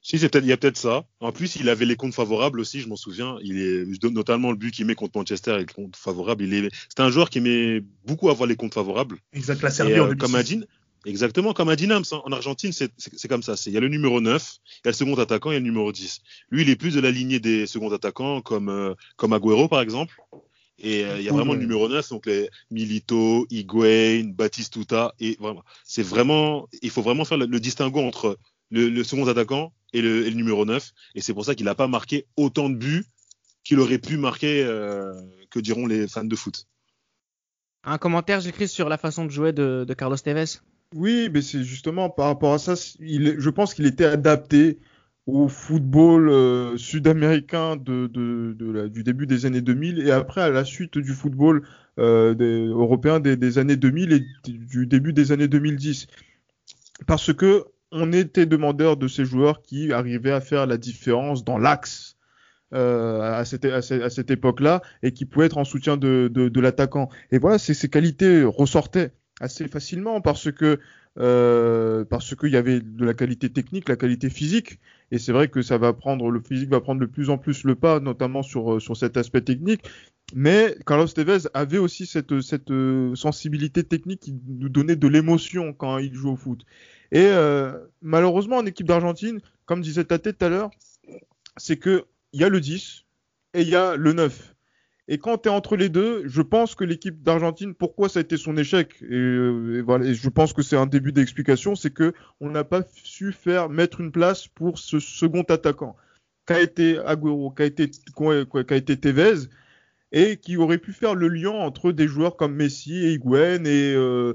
Si, c'est peut-être, il y a peut-être ça. En plus, il avait les comptes favorables aussi, je m'en souviens. Il est, notamment le but qu'il met contre Manchester et le compte favorable. Il est, c'est un joueur qui aimait beaucoup avoir les comptes favorables. Exact, la Serbie euh, en 2006. comme exactement, comme Nams, hein, en Argentine, c'est, c'est, c'est comme ça. C'est, il y a le numéro 9, il y a le second attaquant, il y a le numéro 10. Lui, il est plus de la lignée des seconds attaquants, comme, euh, comme Agüero, par exemple. Et euh, il y a vraiment le numéro 9, donc les Milito, Higuain, Batistuta. Et vraiment, c'est vraiment, il faut vraiment faire le, le distinguo entre le, le second attaquant et le, et le numéro 9. Et c'est pour ça qu'il n'a pas marqué autant de buts qu'il aurait pu marquer, euh, que diront les fans de foot. Un commentaire, j'écris sur la façon de jouer de, de Carlos Tevez? Oui, mais c'est justement par rapport à ça, il je pense qu'il était adapté au football euh, sud-américain du début des années 2000 et après à la suite du football euh, européen des, années 2000 et du début des années 2010. Parce que on était demandeur de ces joueurs qui arrivaient à faire la différence dans l'axe. euh, à cette, à cette, à cette époque-là et qui pouvaient être en soutien de, de, de l'attaquant. Et voilà, ces, ces qualités ressortaient assez facilement parce que euh, parce qu'il y avait de la qualité technique, la qualité physique, et c'est vrai que ça va prendre le physique va prendre de plus en plus le pas, notamment sur euh, sur cet aspect technique. Mais Carlos Tevez avait aussi cette cette euh, sensibilité technique qui nous donnait de l'émotion quand il joue au foot. Et malheureusement en équipe d'Argentine, comme disait Tate tout à l'heure, c'est que il y a le 10 et il y a le 9. Et quand tu es entre les deux, je pense que l'équipe d'Argentine, pourquoi ça a été son échec? Et, euh, et voilà, et je pense que c'est un début d'explication, c'est que on n'a pas su faire mettre une place pour ce second attaquant, qu'a été Agüero, qu'a été qu'a été Tevez, et qui aurait pu faire le lien entre des joueurs comme Messi et Higuain et euh,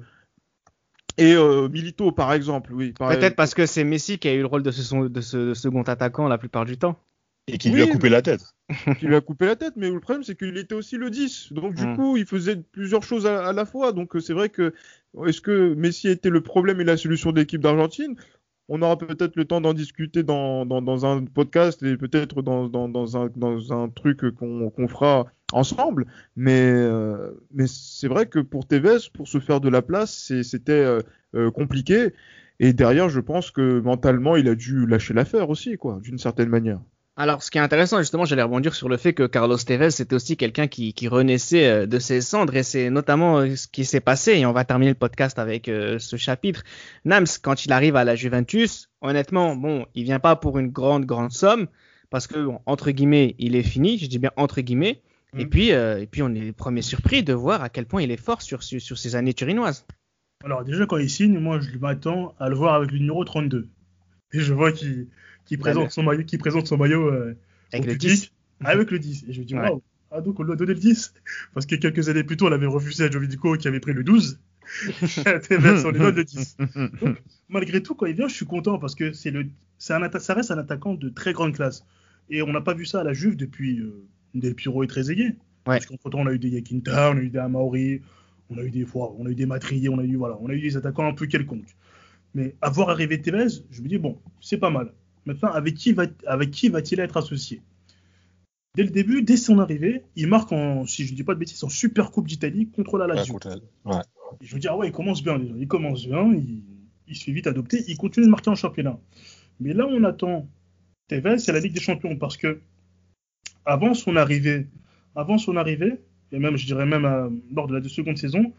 et euh, Milito par exemple, oui. par- Peut-être parce que c'est Messi qui a eu le rôle de ce, son- de ce second attaquant la plupart du temps. Et qui Oui, lui a coupé la tête. qui lui a coupé la tête, mais le problème c'est qu'il était aussi le 10. Donc du Mm. coup, il faisait plusieurs choses à, à la fois. Donc euh, c'est vrai que est-ce que Messi était le problème et la solution de l'équipe d'Argentine? On aura peut-être le temps d'en discuter dans, dans, dans un podcast et peut-être dans, dans, dans, un, dans un truc qu'on fera ensemble. Mais, euh, mais c'est vrai que pour Tevez, pour se faire de la place, c'était euh, euh, compliqué. Et derrière, je pense que mentalement, il a dû lâcher l'affaire aussi, quoi, d'une certaine manière. Alors, ce qui est intéressant, justement, j'allais rebondir sur le fait que Carlos Tevez, c'était aussi quelqu'un qui, qui renaissait euh, de ses cendres, et c'est notamment euh, ce qui s'est passé, et on va terminer le podcast avec euh, ce chapitre. Nams, quand il arrive à la Juventus, honnêtement, bon, il vient pas pour une grande, grande somme, parce que, bon, entre guillemets, il est fini, je dis bien entre guillemets, Et puis, euh, et puis on est les premiers surpris de voir à quel point il est fort sur, sur, sur ces années turinoises. Alors déjà quand il signe, moi je m'attends à le voir avec le numéro 32. Et je vois qu'il qu'il présente, son maillot, qu'il présente son maillot euh, Avec le public 10. avec le 10. Et je me dis, Ouais. waouh, ah donc on lui a donné le 10 Parce que quelques années plus tôt, on avait refusé à Jovidico qui avait pris le 12. Tevez, on lui donne le 10. Donc, malgré tout, quand il vient, je suis content parce que c'est le, c'est un atta- ça reste un attaquant de très grande classe. Et on n'a pas vu ça à la Juve depuis euh, Del Piro et Trezeguet. Parce qu'entre temps, on a eu des Yakinta, on a eu des Amauri, on a eu des fois, on a eu des Matrier, on a eu voilà, on a eu des attaquants un peu quelconques. Mais avoir arrivé Tevez, je me dis bon, c'est pas mal. Maintenant, avec qui va, avec qui va-t-il être associé? Dès le début, dès son arrivée, il marque en, si je ne dis pas de bêtises, en Super Coupe d'Italie contre la Lazio. Ouais. Et je me dis, ah ouais, il commence bien déjà. Il commence bien, il, il se fait vite adopter, il continue de marquer en championnat. Mais là, on attend Tevez, c'est la Ligue des Champions, parce que avant son arrivée, avant son arrivée, et même, je dirais même euh, lors de la seconde saison,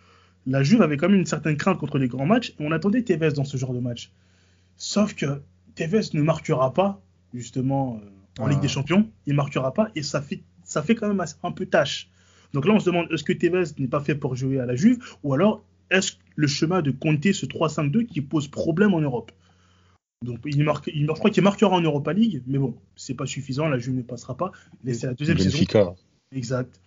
la Juve avait quand même une certaine crainte contre les grands matchs, et on attendait Tevez dans ce genre de match. Sauf que Tevez ne marquera pas, justement, euh, en Ah. Ligue des Champions, il marquera pas, et ça fait, ça fait quand même un peu tâche. Donc là, on se demande, est-ce que Tevez n'est pas fait pour jouer à la Juve, ou alors est-ce le chemin de compter ce 3-5-2 qui pose problème en Europe? Donc il marque, il, je crois qu'il marquera en Europa League, mais bon, c'est pas suffisant, la Juve ne passera pas. Mais c'est la deuxième saison. Exact.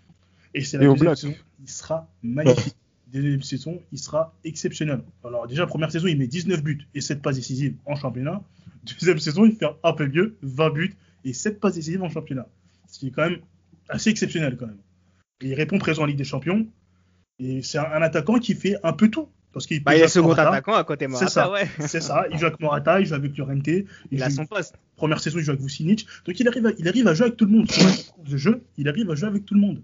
Et c'est la deuxième saison. Il sera magnifique. Deuxième saison, il sera exceptionnel. Alors déjà, première saison, il met 19 buts et 7 passes décisives en championnat. Deuxième saison, il fait un peu mieux, 20 buts et 7 passes décisives en championnat. Ce qui est quand même assez exceptionnel quand même. Et il répond présent en Ligue des Champions. Et c'est un, un attaquant qui fait un peu tout. Parce qu'il Bah, il est second Morata. attaquant à côté de C'est ça. Morata, ouais. C'est ça. Il joue avec Morata, il joue avec Llorente. Il, Il a son poste. Première saison, il joue avec Vucinic. Donc il arrive à, il arrive à jouer avec tout le monde. Sur de jeu, il arrive à jouer avec tout le monde.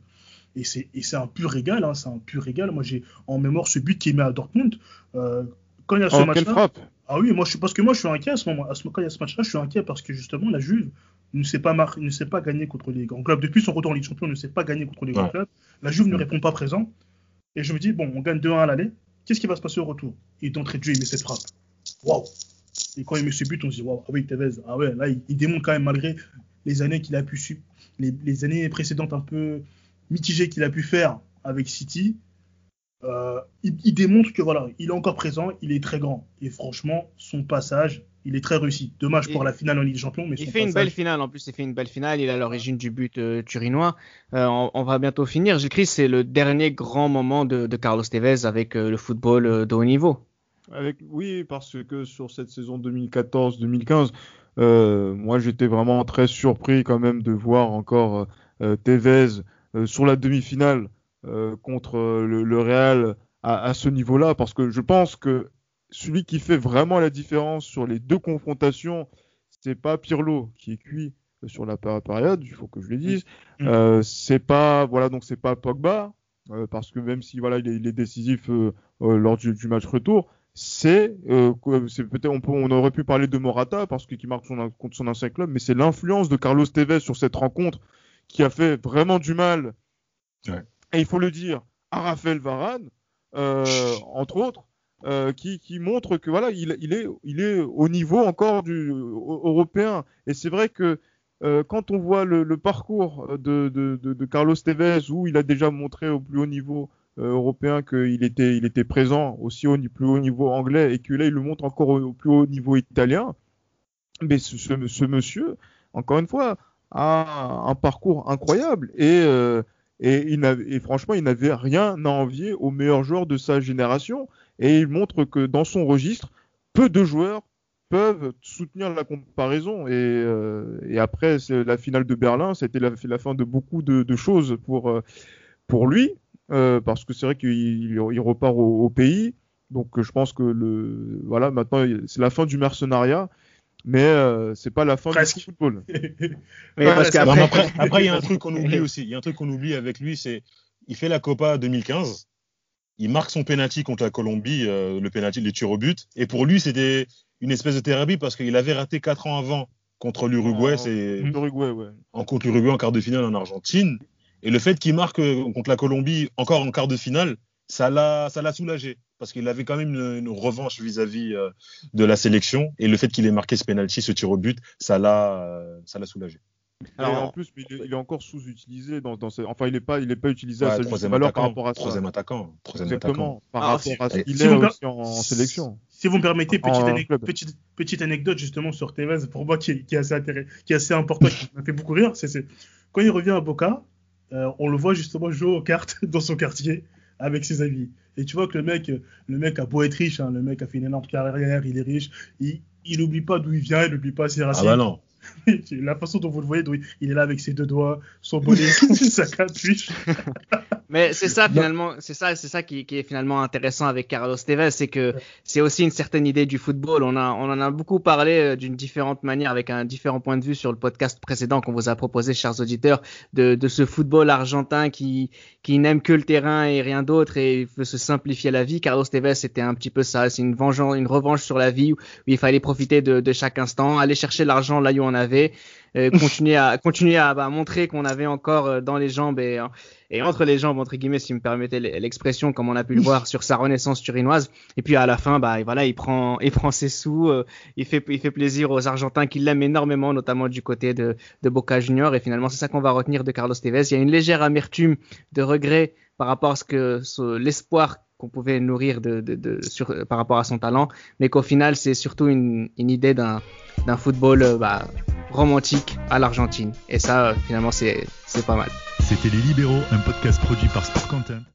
Et c'est un pur régal. Hein, c'est un pur régal. Moi, j'ai en mémoire ce but qu'il met à Dortmund. Euh, quand il y a ce Oh, match-là. Ah oui, moi, je suis, parce que moi, je suis inquiet à ce moment. À ce, quand il y a ce match-là, je suis inquiet parce que justement, la Juve ne sait pas, mar- ne sait pas gagner contre les grands clubs. Depuis son retour en Ligue des Champions, ne sait pas gagner contre les grands Ouais. clubs. La Juve ne répond pas présent. Et je me dis, bon, on gagne 2-1 à l'aller. Qu'est-ce qui va se passer au retour? Et d'entrée de jeu, il met cette frappe. Waouh Et quand il met ce but, on se dit, waouh, ah oui, Tevez, ah ouais, là, il, il démontre quand même, malgré les années qu'il a pu les, les années précédentes un peu mitigées qu'il a pu faire avec City, euh, il, il démontre que voilà, il est encore présent, il est très grand. Et franchement, son passage, il est très réussi. Dommage Et- pour la finale en Ligue des Champions, mais Il son fait une belle finale en plus, il fait une belle finale, il est à l'origine du but euh, turinois. Euh, on, on va bientôt finir. Gilles Christ, c'est le dernier grand moment de, de Carlos Tevez avec euh, le football euh, de haut niveau. Avec, oui, parce que sur cette saison 2014-2015, euh, moi j'étais vraiment très surpris quand même de voir encore euh, Tevez euh, sur la demi-finale euh, contre euh, le, le Real à, à ce niveau-là, parce que je pense que celui qui fait vraiment la différence sur les deux confrontations, c'est pas Pirlo qui est cuit sur la péri- période, il faut que je le dise. Mm. Euh, c'est pas voilà donc c'est pas Pogba euh, parce que même si voilà il est, il est décisif euh, euh, lors du, du match retour, c'est euh, peut-être on, peut- on aurait pu parler de Morata parce que qui marque son, contre son ancien club, mais c'est l'influence de Carlos Tevez sur cette rencontre qui a fait vraiment du mal. Ouais. Et il faut le dire à Raphaël Varane, euh, entre autres, euh, qui, qui montre que voilà il, il est il est au niveau encore du européen. Et c'est vrai que euh, quand on voit le, le parcours de, de, de, de Carlos Tevez où il a déjà montré au plus haut niveau européen qu'il était, il était présent aussi au plus haut niveau anglais et que là il le montre encore au, au plus haut niveau italien. Mais ce, ce, ce monsieur, encore une fois, a un parcours incroyable et, euh, et, il franchement, il n'avait rien à envier aux meilleurs joueurs de sa génération. Et il montre que dans son registre, peu de joueurs peuvent soutenir la comparaison. Et, euh, après, la finale de Berlin, c'était la, la fin de beaucoup de, choses pour, euh, pour lui, parce que c'est vrai qu'il il, il repart au, au pays. Donc je pense que le voilà maintenant c'est la fin du mercenariat, mais euh, c'est pas la fin Presque. du football. Mais Ouais, parce après, après, il y a un truc qu'on oublie aussi. Il y a un truc qu'on oublie avec lui, c'est il fait la Copa 2015. Il marque son penalty contre la Colombie, euh, le penalty, les tirs au but. Et pour lui, c'était une espèce de thérapie parce qu'il avait raté quatre ans avant contre l'Uruguay, En- c'est L'Uruguay, ouais. en contre l'Uruguay en quart de finale en Argentine. Et le fait qu'il marque euh, contre la Colombie encore en quart de finale, ça l'a, ça l'a soulagé parce qu'il avait quand même une, une revanche vis-à-vis euh, de la sélection. Et le fait qu'il ait marqué ce penalty, ce tir au but, ça l'a, euh, ça l'a soulagé. Alors, en plus, mais il, est, il est encore sous-utilisé dans, enfin, il est pas, il est pas utilisé à sa juste troisième valeur par attaquant. rapport à ça. Troisième attaquant. Troisième attaquant. Exactement. Par Alors, rapport si- à ce qu'il est aussi en, en sélection. Si vous me permettez, petite, En ane- club. petite, petite anecdote justement sur Tevez, pour moi qui est, qui est assez, intéressant, qui est assez important, qui m'a fait beaucoup rire, c'est c'est- quand il revient à Boca, euh, on le voit justement jouer aux cartes dans son quartier avec ses amis. Et tu vois que le mec, le mec a beau être riche, hein, le mec a fait une énorme carrière, il est riche, il, il n'oublie pas d'où il vient, il n'oublie pas ses Ah racines. bah non. La façon dont vous le voyez, il est là avec ses deux doigts, son bonnet, sa capuche. Mais c'est ça finalement, c'est ça, c'est ça qui, qui est finalement intéressant avec Carlos Tevez, c'est que c'est aussi une certaine idée du football. On a, on en a beaucoup parlé euh, d'une différente manière, avec un différent point de vue sur le podcast précédent qu'on vous a proposé, chers auditeurs, de, de ce football argentin qui, qui n'aime que le terrain et rien d'autre et veut se simplifier la vie. Carlos Tevez, c'était un petit peu ça, c'est une vengeance, une revanche sur la vie où il fallait profiter de, de chaque instant, aller chercher l'argent là où on avait, euh, continuer à, continuer à bah, montrer qu'on avait encore euh, dans les jambes et et entre les jambes entre guillemets si vous me permettez l'expression comme on a pu le voir sur sa renaissance turinoise. Et puis à la fin bah voilà il prend il prend ses sous euh, il fait il fait plaisir aux Argentins qui l'aiment énormément notamment du côté de de Boca Junior et finalement c'est ça qu'on va retenir de Carlos Tevez. Il y a une légère amertume de regret par rapport à ce que ce- l'espoir qu'on pouvait nourrir de, sur par rapport à son talent mais qu'au final c'est surtout une, idée d'un d'un football euh, bah, romantique à l'Argentine et ça euh, finalement c'est c'est pas mal C'était Les Libéraux, un podcast produit par Sport Content.